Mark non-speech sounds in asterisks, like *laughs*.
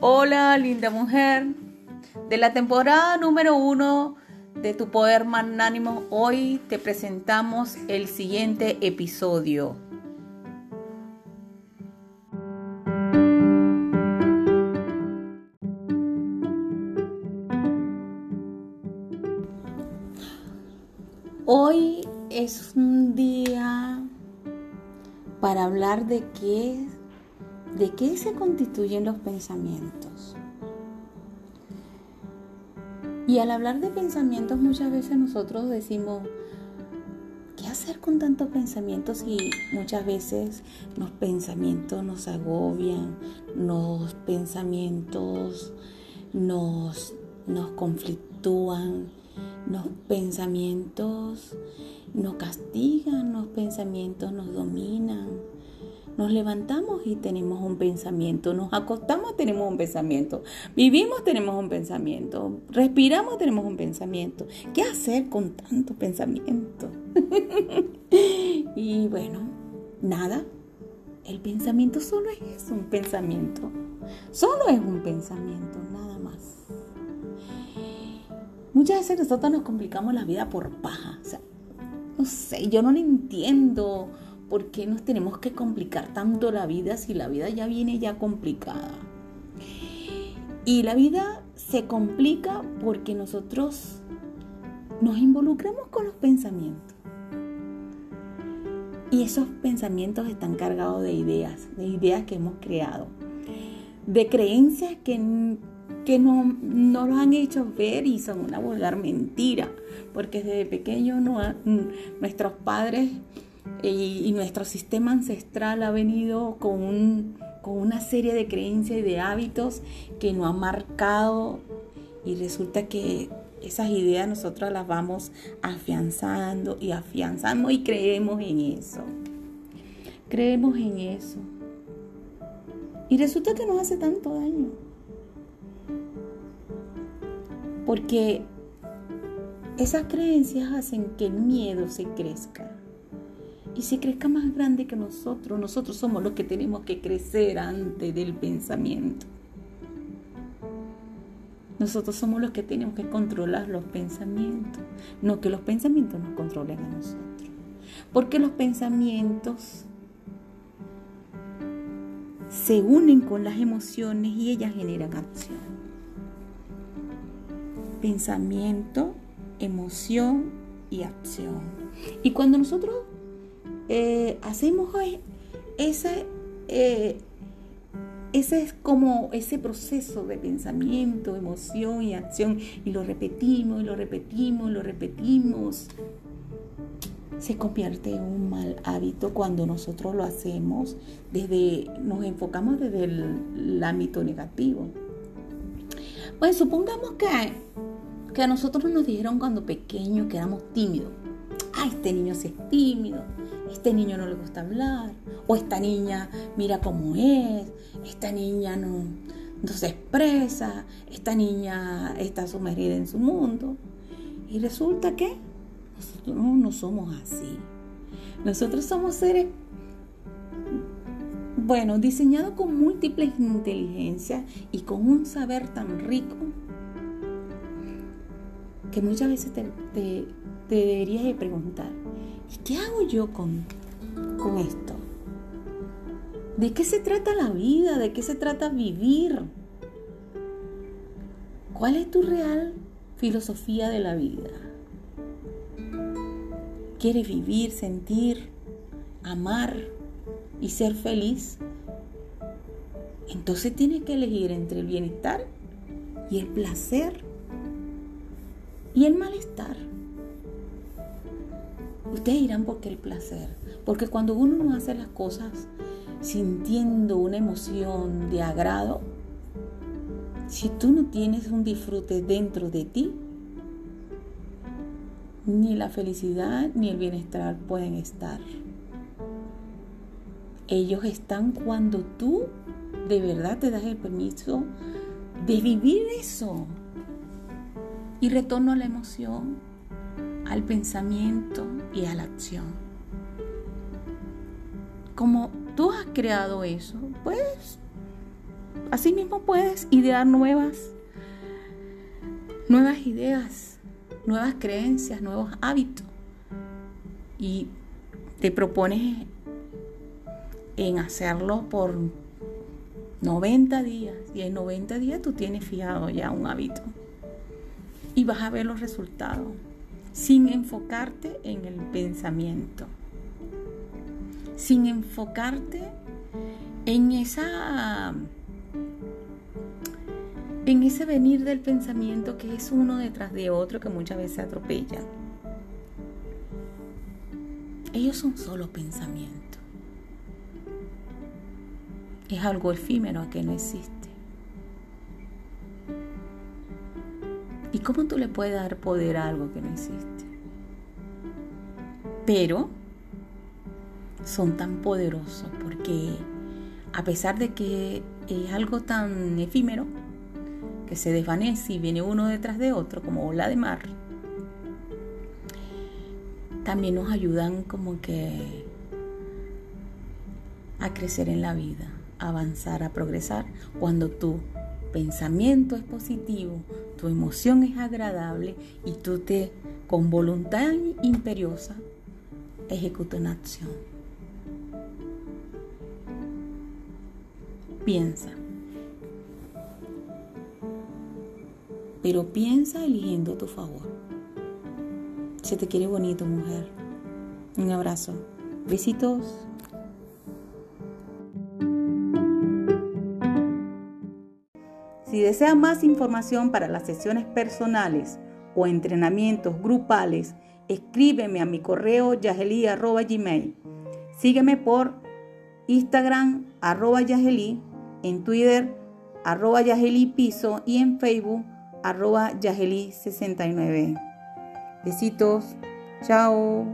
Hola, linda mujer. De la temporada número uno de Tu Poder Magnánimo, hoy te presentamos el siguiente episodio. Hoy es un día para hablar de qué ¿De qué se constituyen los pensamientos? Y al hablar de pensamientos muchas veces nosotros decimos, ¿qué hacer con tantos pensamientos? Y muchas veces los pensamientos nos agobian, los pensamientos nos, nos conflictúan, los pensamientos nos castigan, los pensamientos nos dominan nos levantamos y tenemos un pensamiento, nos acostamos, tenemos un pensamiento, vivimos, tenemos un pensamiento, respiramos, tenemos un pensamiento. ¿Qué hacer con tanto pensamiento? *laughs* y bueno, nada, el pensamiento solo es un pensamiento, solo es un pensamiento, nada más. Muchas veces nosotros nos complicamos la vida por paja, o sea, no sé, yo no lo entiendo ¿Por qué nos tenemos que complicar tanto la vida si la vida ya viene ya complicada? Y la vida se complica porque nosotros nos involucramos con los pensamientos. Y esos pensamientos están cargados de ideas, de ideas que hemos creado, de creencias que, que no, no nos han hecho ver y son una vulgar mentira, porque desde pequeño no, nuestros padres y, nuestro sistema ancestral ha venido con, con una serie de creencias y de hábitos que nos ha marcado y resulta que esas ideas nosotros las vamos afianzando y afianzando y creemos en eso. Creemos en eso. Y resulta que nos hace tanto daño. Porque esas creencias hacen que el miedo se crezca y se crezca más grande que nosotros. Nosotros somos los que tenemos que crecer antes del pensamiento. Nosotros somos los que tenemos que controlar los pensamientos, no que los pensamientos nos controlen a nosotros. Porque los pensamientos se unen con las emociones y ellas generan acción. Pensamiento, emoción y acción. Y cuando nosotros eh, hacemos ese, eh, ese es como ese proceso de pensamiento, emoción y acción y lo repetimos y lo repetimos y lo repetimos. Se convierte en un mal hábito cuando nosotros lo hacemos desde, nos enfocamos desde el, ámbito negativo. Pues supongamos que, que a nosotros nos dijeron cuando pequeños que éramos tímidos. Ah, este niño es tímido este niño no le gusta hablar, o esta niña mira cómo es, esta niña no, no se expresa, esta niña está sumergida en su mundo. Y resulta que nosotros no, somos así. Nosotros somos seres, bueno, diseñados con múltiples inteligencias y con un saber tan rico que muchas veces te deberías de preguntar, ¿Y qué hago yo con, con esto? ¿De qué se trata la vida? ¿De qué se trata vivir? ¿Cuál es tu real filosofía de la vida? ¿Quieres vivir, sentir, amar y ser feliz? Entonces tienes que elegir entre el bienestar y el placer y el malestar. Ustedes dirán por qué el placer. Porque cuando uno no hace las cosas sintiendo una emoción de agrado, si tú no tienes un disfrute dentro de ti, ni la felicidad ni el bienestar pueden estar. Ellos están cuando tú de verdad te das el permiso de vivir eso. Y retorno a la emoción, al pensamiento y a la acción. Como tú has creado eso, pues así mismo puedes idear nuevas, nuevas ideas, nuevas creencias, nuevos hábitos. Y te propones en hacerlo por 90 días. Y en 90 días tú tienes fijado ya un hábito. Y vas a ver los resultados sin enfocarte en el pensamiento. Sin enfocarte en esa en ese venir del pensamiento que es uno detrás de otro que muchas veces atropella. Ellos son solo pensamientos. Es algo efímero que no existe. Cómo tú le puedes dar poder a algo que no existe? Pero son tan poderosos porque a pesar de que es algo tan efímero, que se desvanece y viene uno detrás de otro como ola de mar, también nos ayudan como que a crecer en la vida, a avanzar, a progresar. Cuando tu pensamiento es positivo, tu emoción es agradable y tú te, con voluntad imperiosa, ejecutas una acción. Piensa. pero piensa eligiendo tu favor. Se te quiere bonito, mujer. Un abrazo. Besitos. Si desea más información para las sesiones personales o entrenamientos grupales, escríbeme a mi correo yageli.gmail. Sígueme por Instagram arroba yageli, en Twitter arroba y en Facebook arroba Yaheli69. Besitos, chao.